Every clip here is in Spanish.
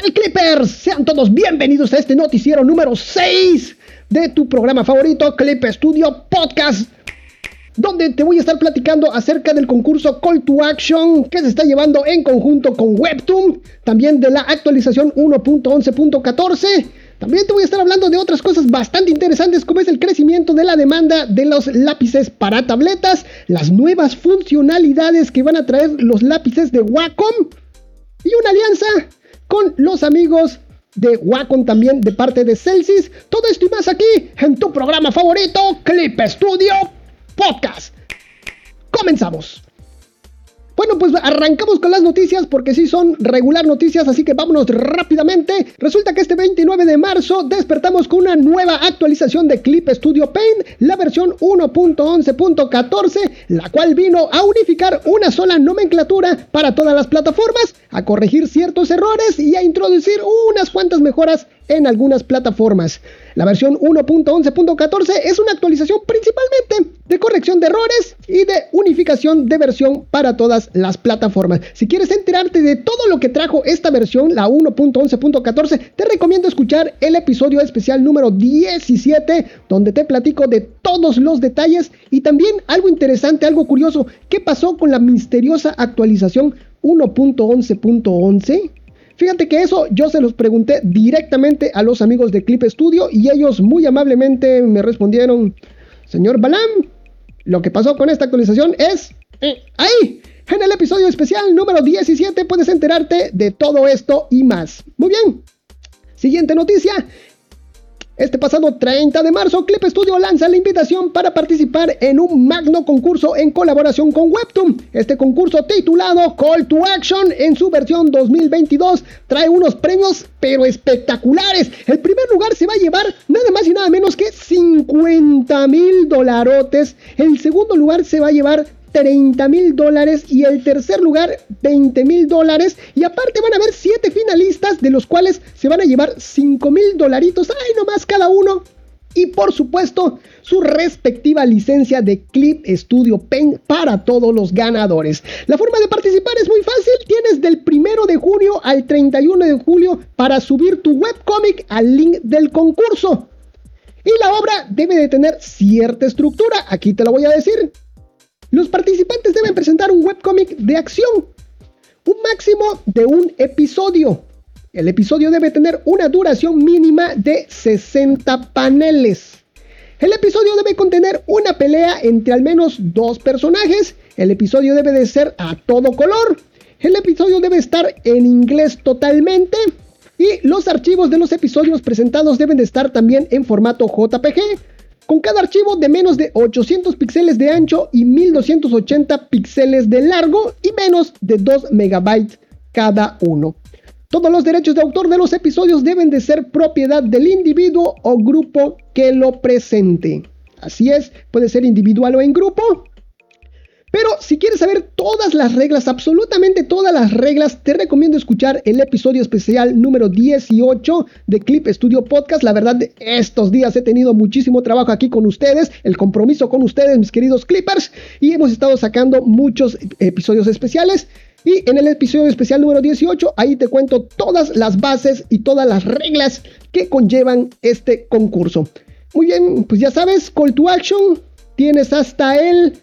tal Clippers? Sean todos bienvenidos a este noticiero número 6 de tu programa favorito, Clip Studio Podcast, donde te voy a estar platicando acerca del concurso Call to Action que se está llevando en conjunto con Webtoon, también de la actualización 1.11.14. También te voy a estar hablando de otras cosas bastante interesantes como es el crecimiento de la demanda de los lápices para tabletas, las nuevas funcionalidades que van a traer los lápices de Wacom y una alianza con los amigos de Wacom también de parte de Celsius. Todo esto y más aquí en tu programa favorito, Clip Studio Podcast. Comenzamos. Bueno, pues arrancamos con las noticias porque sí son regular noticias, así que vámonos rápidamente. Resulta que este 29 de marzo despertamos con una nueva actualización de Clip Studio Paint, la versión 1.11.14, la cual vino a unificar una sola nomenclatura para todas las plataformas, a corregir ciertos errores y a introducir unas cuantas mejoras en algunas plataformas. La versión 1.11.14 es una actualización principalmente de corrección de errores y de unificación de versión para todas las plataformas. Si quieres enterarte de todo lo que trajo esta versión, la 1.11.14, te recomiendo escuchar el episodio especial número 17, donde te platico de todos los detalles y también algo interesante, algo curioso, qué pasó con la misteriosa actualización 1.11.11 Fíjate que eso yo se los pregunté directamente a los amigos de Clip Studio y ellos muy amablemente me respondieron, señor Balam, lo que pasó con esta actualización es eh, ahí. En el episodio especial número 17 puedes enterarte de todo esto y más. Muy bien. Siguiente noticia. Este pasado 30 de marzo, Clip Studio lanza la invitación para participar en un magno concurso en colaboración con Webtoon. Este concurso titulado Call to Action en su versión 2022 trae unos premios pero espectaculares. El primer lugar se va a llevar nada más y nada menos que 50 mil dolarotes. El segundo lugar se va a llevar 30 mil dólares y el tercer lugar 20 mil dólares y aparte van a haber 7 finalistas de los cuales se van a llevar 5 mil dolaritos, ay nomás cada uno y por supuesto su respectiva licencia de Clip Studio Paint para todos los ganadores. La forma de participar es muy fácil, tienes del 1 de junio al 31 de julio para subir tu webcomic al link del concurso. Y la obra debe de tener cierta estructura, aquí te la voy a decir. Los participantes deben presentar un webcomic de acción, un máximo de un episodio. El episodio debe tener una duración mínima de 60 paneles. El episodio debe contener una pelea entre al menos dos personajes. El episodio debe de ser a todo color. El episodio debe estar en inglés totalmente. Y los archivos de los episodios presentados deben de estar también en formato JPG con cada archivo de menos de 800 píxeles de ancho y 1280 píxeles de largo y menos de 2 megabytes cada uno. Todos los derechos de autor de los episodios deben de ser propiedad del individuo o grupo que lo presente. Así es, puede ser individual o en grupo, pero si quieres saber todas las reglas, absolutamente todas las reglas, te recomiendo escuchar el episodio especial número 18 de Clip Studio Podcast. La verdad, estos días he tenido muchísimo trabajo aquí con ustedes, el compromiso con ustedes, mis queridos Clippers, y hemos estado sacando muchos episodios especiales. Y en el episodio especial número 18, ahí te cuento todas las bases y todas las reglas que conllevan este concurso. Muy bien, pues ya sabes, call to action, tienes hasta el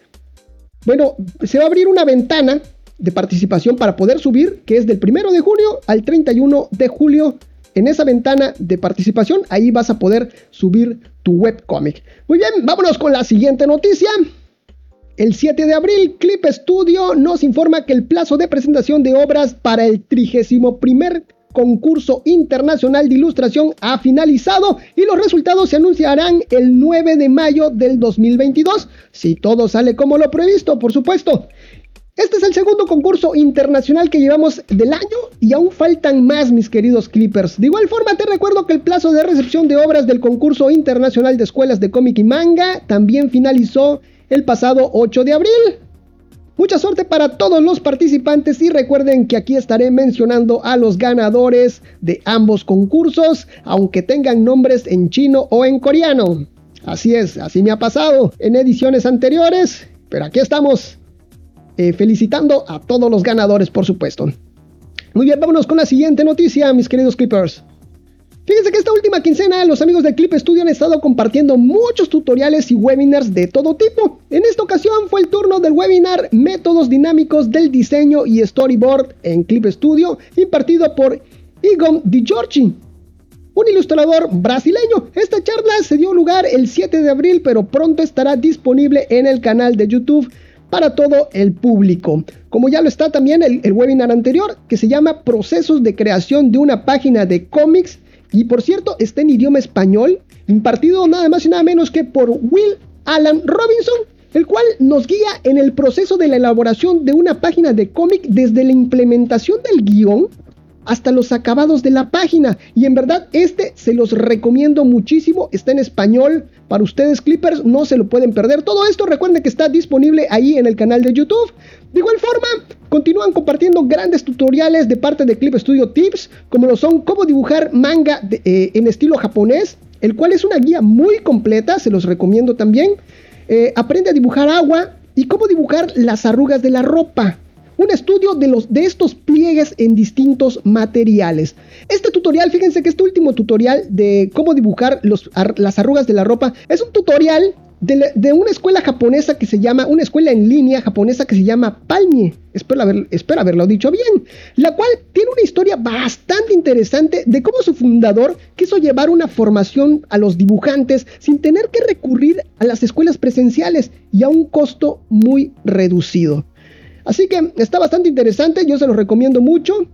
bueno, se va a abrir una ventana de participación para poder subir, que es del 1 de junio al 31 de julio. En esa ventana de participación, ahí vas a poder subir tu webcomic. Muy bien, vámonos con la siguiente noticia. El 7 de abril, Clip Studio nos informa que el plazo de presentación de obras para el 31 concurso internacional de ilustración ha finalizado y los resultados se anunciarán el 9 de mayo del 2022, si todo sale como lo previsto, por supuesto. Este es el segundo concurso internacional que llevamos del año y aún faltan más, mis queridos Clippers. De igual forma, te recuerdo que el plazo de recepción de obras del concurso internacional de escuelas de cómic y manga también finalizó el pasado 8 de abril. Mucha suerte para todos los participantes y recuerden que aquí estaré mencionando a los ganadores de ambos concursos, aunque tengan nombres en chino o en coreano. Así es, así me ha pasado en ediciones anteriores, pero aquí estamos eh, felicitando a todos los ganadores, por supuesto. Muy bien, vámonos con la siguiente noticia, mis queridos Clippers. Fíjense que esta última quincena los amigos de Clip Studio han estado compartiendo muchos tutoriales y webinars de todo tipo. En esta ocasión fue el turno del webinar Métodos dinámicos del diseño y storyboard en Clip Studio, impartido por Igor Di Giorgi, un ilustrador brasileño. Esta charla se dio lugar el 7 de abril, pero pronto estará disponible en el canal de YouTube para todo el público. Como ya lo está también el, el webinar anterior, que se llama Procesos de creación de una página de cómics y por cierto, está en idioma español, impartido nada más y nada menos que por Will Alan Robinson, el cual nos guía en el proceso de la elaboración de una página de cómic desde la implementación del guion hasta los acabados de la página. Y en verdad, este se los recomiendo muchísimo. Está en español. Para ustedes, Clippers, no se lo pueden perder. Todo esto recuerden que está disponible ahí en el canal de YouTube. De igual forma, continúan compartiendo grandes tutoriales de parte de Clip Studio Tips, como lo son cómo dibujar manga eh, en estilo japonés, el cual es una guía muy completa, se los recomiendo también. Eh, aprende a dibujar agua y cómo dibujar las arrugas de la ropa un estudio de, los, de estos pliegues en distintos materiales. Este tutorial, fíjense que este último tutorial de cómo dibujar las arrugas de la ropa es un tutorial de, una escuela japonesa que se llama, una escuela en línea japonesa que se llama Palmie. Espero, haber, espero haberlo dicho bien. La cual tiene una historia bastante interesante de cómo su fundador quiso llevar una formación a los dibujantes sin tener que recurrir a las escuelas presenciales y a un costo muy reducido. Así que está bastante interesante, yo se lo recomiendo mucho.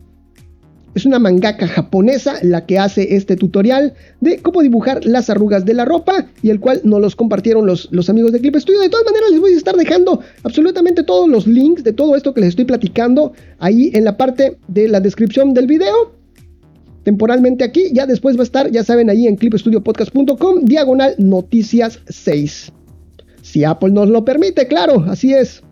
Es una mangaka japonesa la que hace este tutorial de cómo dibujar las arrugas de la ropa y el cual nos los compartieron los, los amigos de Clip Studio. De todas maneras les voy a estar dejando absolutamente todos los links de todo esto que les estoy platicando ahí en la parte de la descripción del video. Temporalmente aquí, ya después va a estar, ya saben, ahí en clipstudiopodcast.com, diagonal noticias 6. Si Apple nos lo permite, claro, así es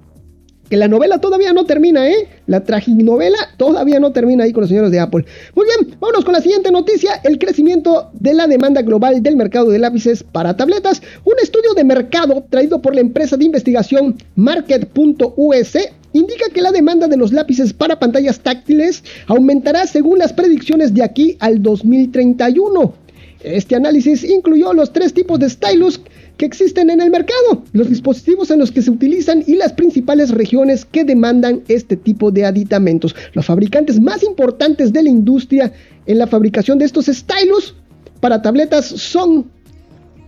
que la novela todavía no termina, ¿eh? La traginovela todavía no termina ahí con los señores de Apple. Muy bien, vámonos con la siguiente noticia, el crecimiento de la demanda global del mercado de lápices para tabletas. Un estudio de mercado traído por la empresa de investigación Market.us indica que la demanda de los lápices para pantallas táctiles aumentará según las predicciones de aquí al 2031. Este análisis incluyó los tres tipos de stylus que existen en el mercado, los dispositivos en los que se utilizan y las principales regiones que demandan este tipo de aditamentos. Los fabricantes más importantes de la industria en la fabricación de estos stylus para tabletas son,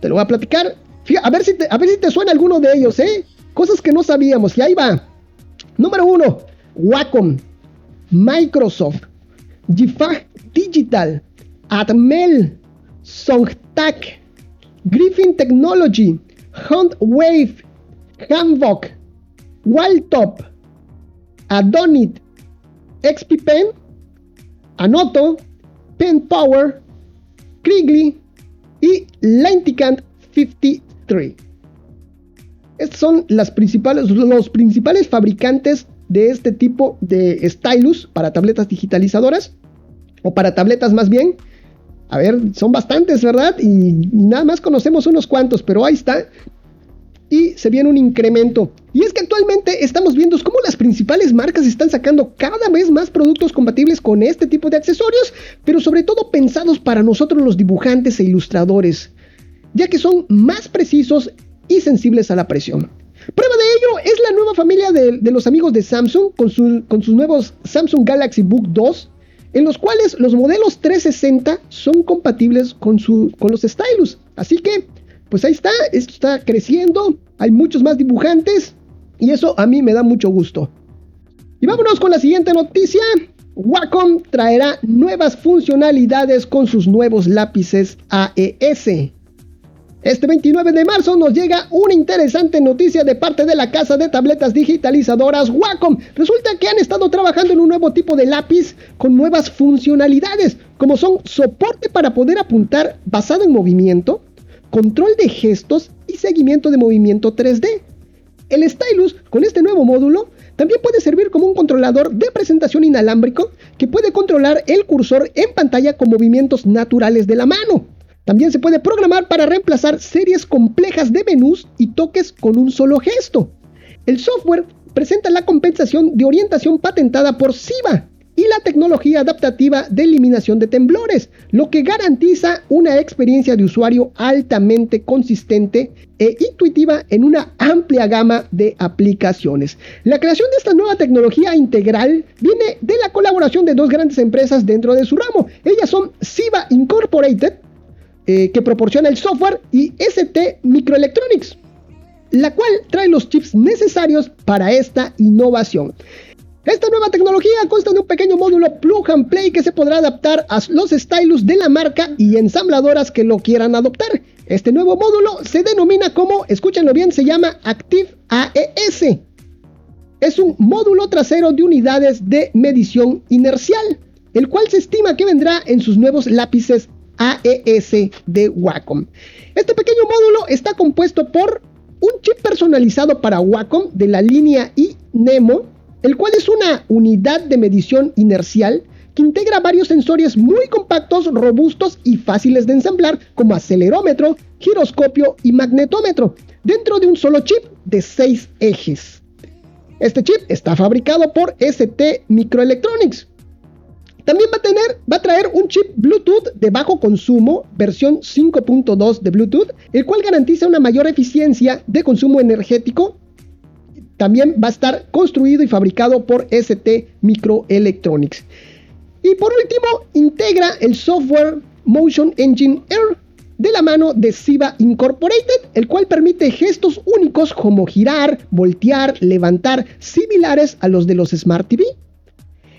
te lo voy a platicar, a ver si te, a ver si te suena alguno de ellos, ¿eh? Cosas que no sabíamos, y ahí va. Número uno, Wacom, Microsoft, Gifag Digital, Atmel, Songtak, Griffin Technology, Hunt Wave, Hanvok, Wildtop, Adonit, XP Pen, Anoto, Pen Power, Kriegly y Lenticant 53. Estos son principales, los principales fabricantes de este tipo de stylus para tabletas digitalizadoras o para tabletas más bien a ver, son bastantes, ¿verdad? Y, nada más conocemos unos cuantos, pero ahí está. Y se viene un incremento. Y es que actualmente estamos viendo cómo las principales marcas están sacando cada vez más productos compatibles con este tipo de accesorios, pero sobre todo pensados para nosotros los dibujantes e ilustradores, ya que son más precisos y sensibles a la presión. Prueba de ello es la nueva familia de, los amigos de Samsung con, con sus nuevos Samsung Galaxy Book 2 en los cuales los modelos 360 son compatibles con, su, con los stylus. Así que, pues ahí está, esto está creciendo, hay muchos más dibujantes y eso a mí me da mucho gusto. Y vámonos con la siguiente noticia. Wacom traerá nuevas funcionalidades con sus nuevos lápices AES. Este 29 de marzo nos llega una interesante noticia de parte de la casa de tabletas digitalizadoras Wacom. Resulta que han estado trabajando en un nuevo tipo de lápiz con nuevas funcionalidades, como son soporte para poder apuntar basado en movimiento, control de gestos y seguimiento de movimiento 3D. El stylus con este nuevo módulo también puede servir como un controlador de presentación inalámbrico que puede controlar el cursor en pantalla con movimientos naturales de la mano. También se puede programar para reemplazar series complejas de menús y toques con un solo gesto. El software presenta la compensación de orientación patentada por SIBA, y la tecnología adaptativa de eliminación de temblores, lo que garantiza una experiencia de usuario altamente consistente e intuitiva en una amplia gama de aplicaciones. La creación de esta nueva tecnología integral viene de la colaboración de dos grandes empresas dentro de su ramo. Ellas son Siva Incorporated, eh, que proporciona el software, y ST Microelectronics, la cual trae los chips necesarios para esta innovación. Esta nueva tecnología consta de un pequeño módulo plug and play que se podrá adaptar a los stylus de la marca y ensambladoras que lo quieran adoptar. Este nuevo módulo se denomina como, escúchenlo bien, se llama Active AES. Es un módulo trasero de unidades de medición inercial, el cual se estima que vendrá en sus nuevos lápices AES de Wacom. Este pequeño módulo está compuesto por un chip personalizado para Wacom de la línea iNemo, el cual es una unidad de medición inercial que integra varios sensores muy compactos, robustos y fáciles de ensamblar, como acelerómetro, giroscopio y magnetómetro, dentro de un solo chip de 6 ejes. Este chip está fabricado por ST Microelectronics, también va a tener, va a traer un chip Bluetooth de bajo consumo, versión 5.2 de Bluetooth, el cual garantiza una mayor eficiencia de consumo energético. También va a estar construido y fabricado por ST Microelectronics. Y por último, integra el software Motion Engine Air de la mano de Siva Incorporated, el cual permite gestos únicos como girar, voltear, levantar, similares a los de los Smart TV.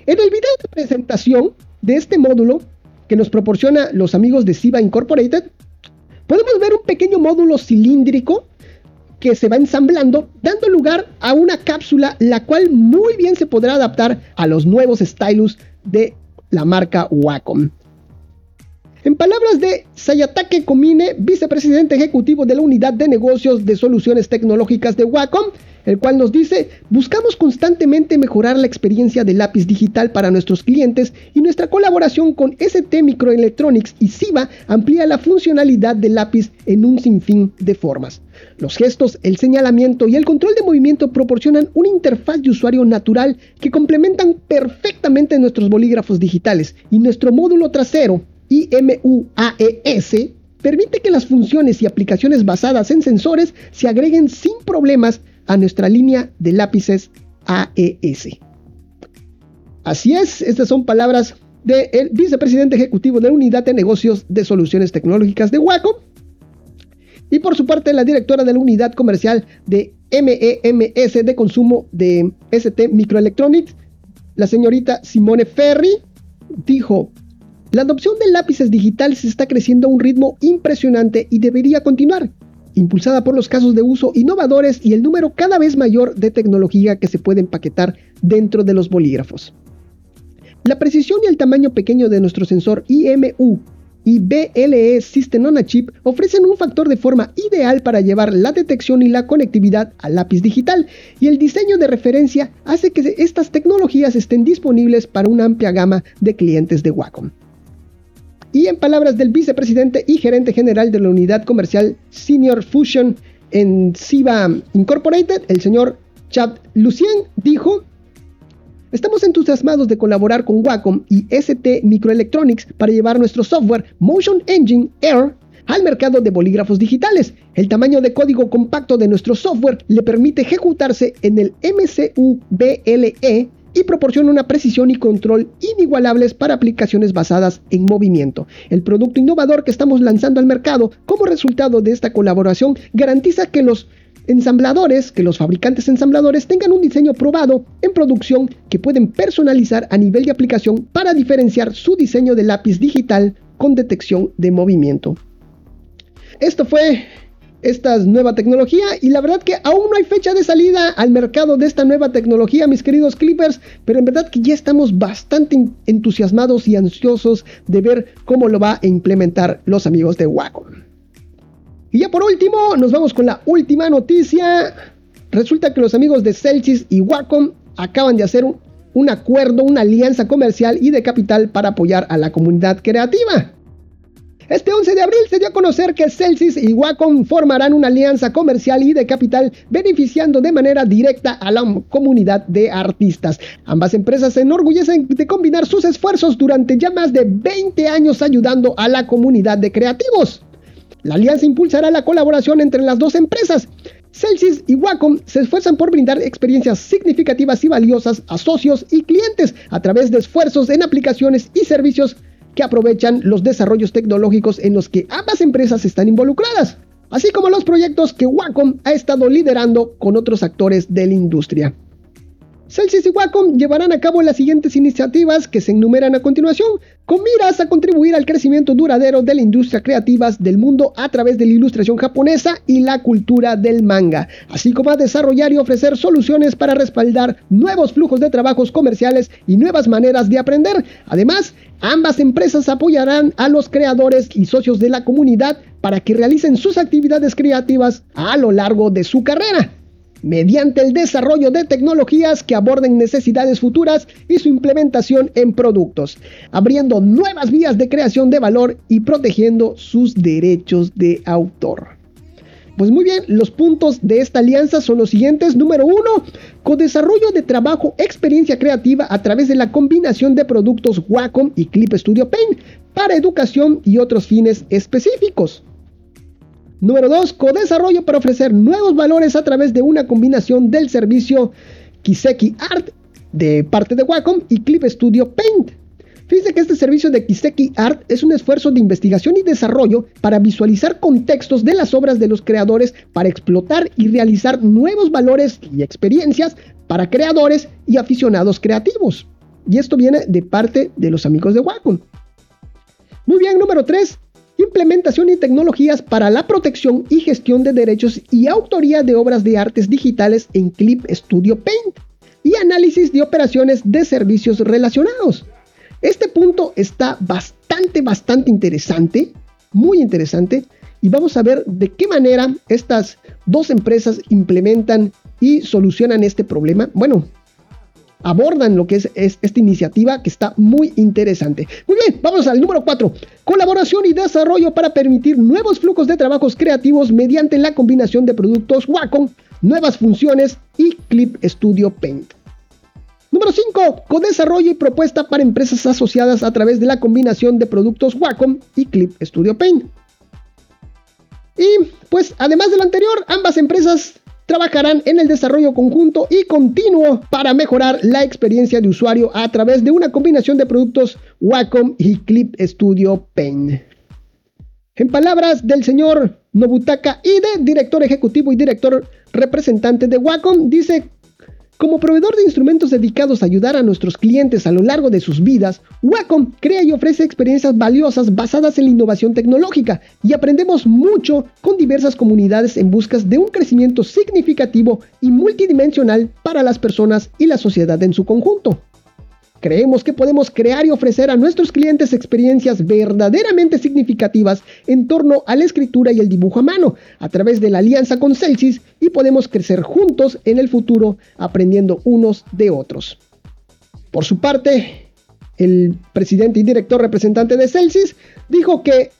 En el video de presentación de este módulo que nos proporciona los amigos de Siva Incorporated, podemos ver un pequeño módulo cilíndrico que se va ensamblando, dando lugar a una cápsula la cual muy bien se podrá adaptar a los nuevos stylus de la marca Wacom. En palabras de Sayatake Komine, vicepresidente ejecutivo de la Unidad de Negocios de Soluciones Tecnológicas de Wacom, el cual nos dice, buscamos constantemente mejorar la experiencia de lápiz digital para nuestros clientes y nuestra colaboración con ST Microelectronics y SIVA amplía la funcionalidad del lápiz en un sinfín de formas. Los gestos, el señalamiento y el control de movimiento proporcionan una interfaz de usuario natural que complementan perfectamente nuestros bolígrafos digitales y nuestro módulo trasero IMUAES permite que las funciones y aplicaciones basadas en sensores se agreguen sin problemas a nuestra línea de lápices AES. Así es, estas son palabras del vicepresidente ejecutivo de la Unidad de Negocios de Soluciones Tecnológicas de Wacom. Y por su parte, la directora de la Unidad Comercial de MEMS de Consumo de ST Microelectronics, la señorita Simone Ferri, dijo, la adopción de lápices digitales está creciendo a un ritmo impresionante y debería continuar impulsada por los casos de uso innovadores y el número cada vez mayor de tecnología que se puede empaquetar dentro de los bolígrafos. La precisión y el tamaño pequeño de nuestro sensor IMU y BLE System on a Chip ofrecen un factor de forma ideal para llevar la detección y la conectividad al lápiz digital y el diseño de referencia hace que estas tecnologías estén disponibles para una amplia gama de clientes de Wacom. Y en palabras del vicepresidente y gerente general de la unidad comercial Senior Fusion en Siva Incorporated, el señor Chad Lucien, dijo Estamos entusiasmados de colaborar con Wacom y ST Microelectronics para llevar nuestro software Motion Engine Air al mercado de bolígrafos digitales. El tamaño de código compacto de nuestro software le permite ejecutarse en el MCU BLE y proporciona una precisión y control inigualables para aplicaciones basadas en movimiento. El producto innovador que estamos lanzando al mercado como resultado de esta colaboración garantiza que los ensambladores, que los fabricantes ensambladores tengan un diseño probado en producción que pueden personalizar a nivel de aplicación para diferenciar su diseño de lápiz digital con detección de movimiento. Esto fue esta nueva tecnología y la verdad que aún no hay fecha de salida al mercado de esta nueva tecnología, mis queridos clippers, pero en verdad que ya estamos bastante entusiasmados y ansiosos de ver cómo lo va a implementar los amigos de Wacom. Y ya por último, nos vamos con la última noticia. Resulta que los amigos de Celsius y Wacom acaban de hacer un, un acuerdo, una alianza comercial y de capital para apoyar a la comunidad creativa. Este 11 de abril se dio a conocer que Celsius y Wacom formarán una alianza comercial y de capital beneficiando de manera directa a la comunidad de artistas. Ambas empresas se enorgullecen de combinar sus esfuerzos durante ya más de 20 años ayudando a la comunidad de creativos. La alianza impulsará la colaboración entre las dos empresas. Celsius y Wacom se esfuerzan por brindar experiencias significativas y valiosas a socios y clientes a través de esfuerzos en aplicaciones y servicios que aprovechan los desarrollos tecnológicos en los que ambas empresas están involucradas, así como los proyectos que Wacom ha estado liderando con otros actores de la industria. Celsius y Wacom llevarán a cabo las siguientes iniciativas que se enumeran a continuación, con miras a contribuir al crecimiento duradero de la industria creativa del mundo a través de la ilustración japonesa y la cultura del manga, así como a desarrollar y ofrecer soluciones para respaldar nuevos flujos de trabajos comerciales y nuevas maneras de aprender. Además, ambas empresas apoyarán a los creadores y socios de la comunidad para que realicen sus actividades creativas a lo largo de su carrera mediante el desarrollo de tecnologías que aborden necesidades futuras y su implementación en productos, abriendo nuevas vías de creación de valor y protegiendo sus derechos de autor. Pues muy bien, los puntos de esta alianza son los siguientes. Número uno, con desarrollo de trabajo, experiencia creativa a través de la combinación de productos Wacom y Clip Studio Paint para educación y otros fines específicos. Número 2, co-desarrollo para ofrecer nuevos valores a través de una combinación del servicio Kiseki Art de parte de Wacom y Clip Studio Paint. Fíjense que este servicio de Kiseki Art es un esfuerzo de investigación y desarrollo para visualizar contextos de las obras de los creadores para explotar y realizar nuevos valores y experiencias para creadores y aficionados creativos. Y esto viene de parte de los amigos de Wacom. Muy bien, número 3 implementación y tecnologías para la protección y gestión de derechos y autoría de obras de artes digitales en Clip Studio Paint y análisis de operaciones de servicios relacionados. Este punto está bastante, bastante interesante, muy interesante, y vamos a ver de qué manera estas dos empresas implementan y solucionan este problema. Bueno, abordan lo que es, esta iniciativa que está muy interesante. Muy bien, vamos al número 4. Colaboración y desarrollo para permitir nuevos flujos de trabajos creativos mediante la combinación de productos Wacom, nuevas funciones y Clip Studio Paint. Número 5. Con desarrollo y propuesta para empresas asociadas a través de la combinación de productos Wacom y Clip Studio Paint. Y pues además de lo anterior, ambas empresas trabajarán en el desarrollo conjunto y continuo para mejorar la experiencia de usuario a través de una combinación de productos Wacom y Clip Studio Paint. En palabras del señor Nobutaka Ide, director ejecutivo y director representante de Wacom, dice como proveedor de instrumentos dedicados a ayudar a nuestros clientes a lo largo de sus vidas, Wacom crea y ofrece experiencias valiosas basadas en la innovación tecnológica y aprendemos mucho con diversas comunidades en busca de un crecimiento significativo y multidimensional para las personas y la sociedad en su conjunto. Creemos que podemos crear y ofrecer a nuestros clientes experiencias verdaderamente significativas en torno a la escritura y el dibujo a mano a través de la alianza con Celsius y podemos crecer juntos en el futuro aprendiendo unos de otros. Por su parte, el presidente y director representante de Celsius dijo que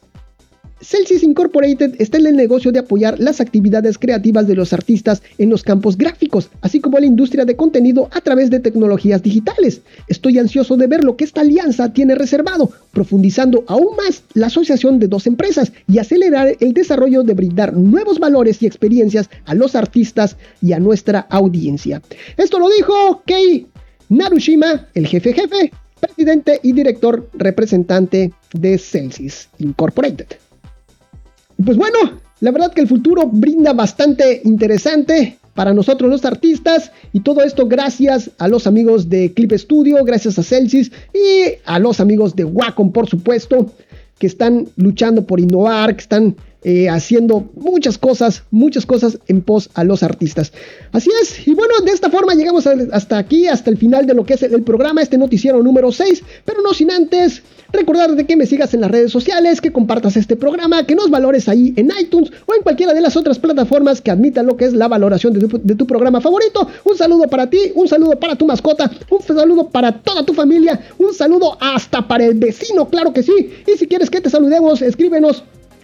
Celsius Incorporated está en el negocio de apoyar las actividades creativas de los artistas en los campos gráficos, así como la industria de contenido a través de tecnologías digitales. Estoy ansioso de ver lo que esta alianza tiene reservado, profundizando aún más la asociación de dos empresas y acelerar el desarrollo de brindar nuevos valores y experiencias a los artistas y a nuestra audiencia. Esto lo dijo Kei Narushima, el jefe jefe, presidente y director representante de Celsius Incorporated. Pues bueno, la verdad que el futuro brinda bastante interesante para nosotros los artistas. Y todo esto gracias a los amigos de Clip Studio, gracias a Celsius y a los amigos de Wacom por supuesto que están luchando por innovar, que están eh, haciendo muchas cosas, muchas cosas en pos a los artistas. Así es, y bueno, de esta forma llegamos hasta aquí, hasta el final de lo que es el, programa, este noticiero número 6, pero no sin antes recordarte que me sigas en las redes sociales, que compartas este programa, que nos valores ahí en iTunes o en cualquiera de las otras plataformas que admitan lo que es la valoración de tu, de tu programa favorito. Un saludo para ti, un saludo para tu mascota, un saludo para toda tu familia, un saludo hasta para el vecino, claro que sí. Y si quieres que te saludemos, escríbenos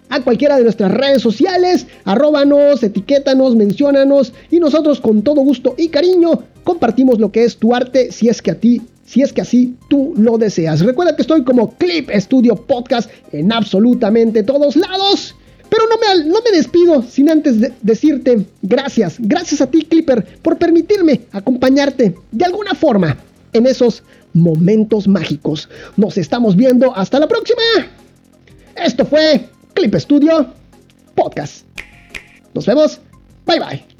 a cualquiera de nuestras redes sociales, arróbanos, etiquétanos, menciónanos y nosotros con todo gusto y cariño compartimos lo que es tu arte si es que a ti, si es que así tú lo deseas. Recuerda que estoy como Clip Studio Podcast en absolutamente todos lados. Pero no me, no me despido sin antes decirte gracias, gracias a ti Clipper por permitirme acompañarte de alguna forma en esos momentos mágicos. Nos estamos viendo hasta la próxima. Esto fue Clip Studio Podcast. Nos vemos. Bye bye.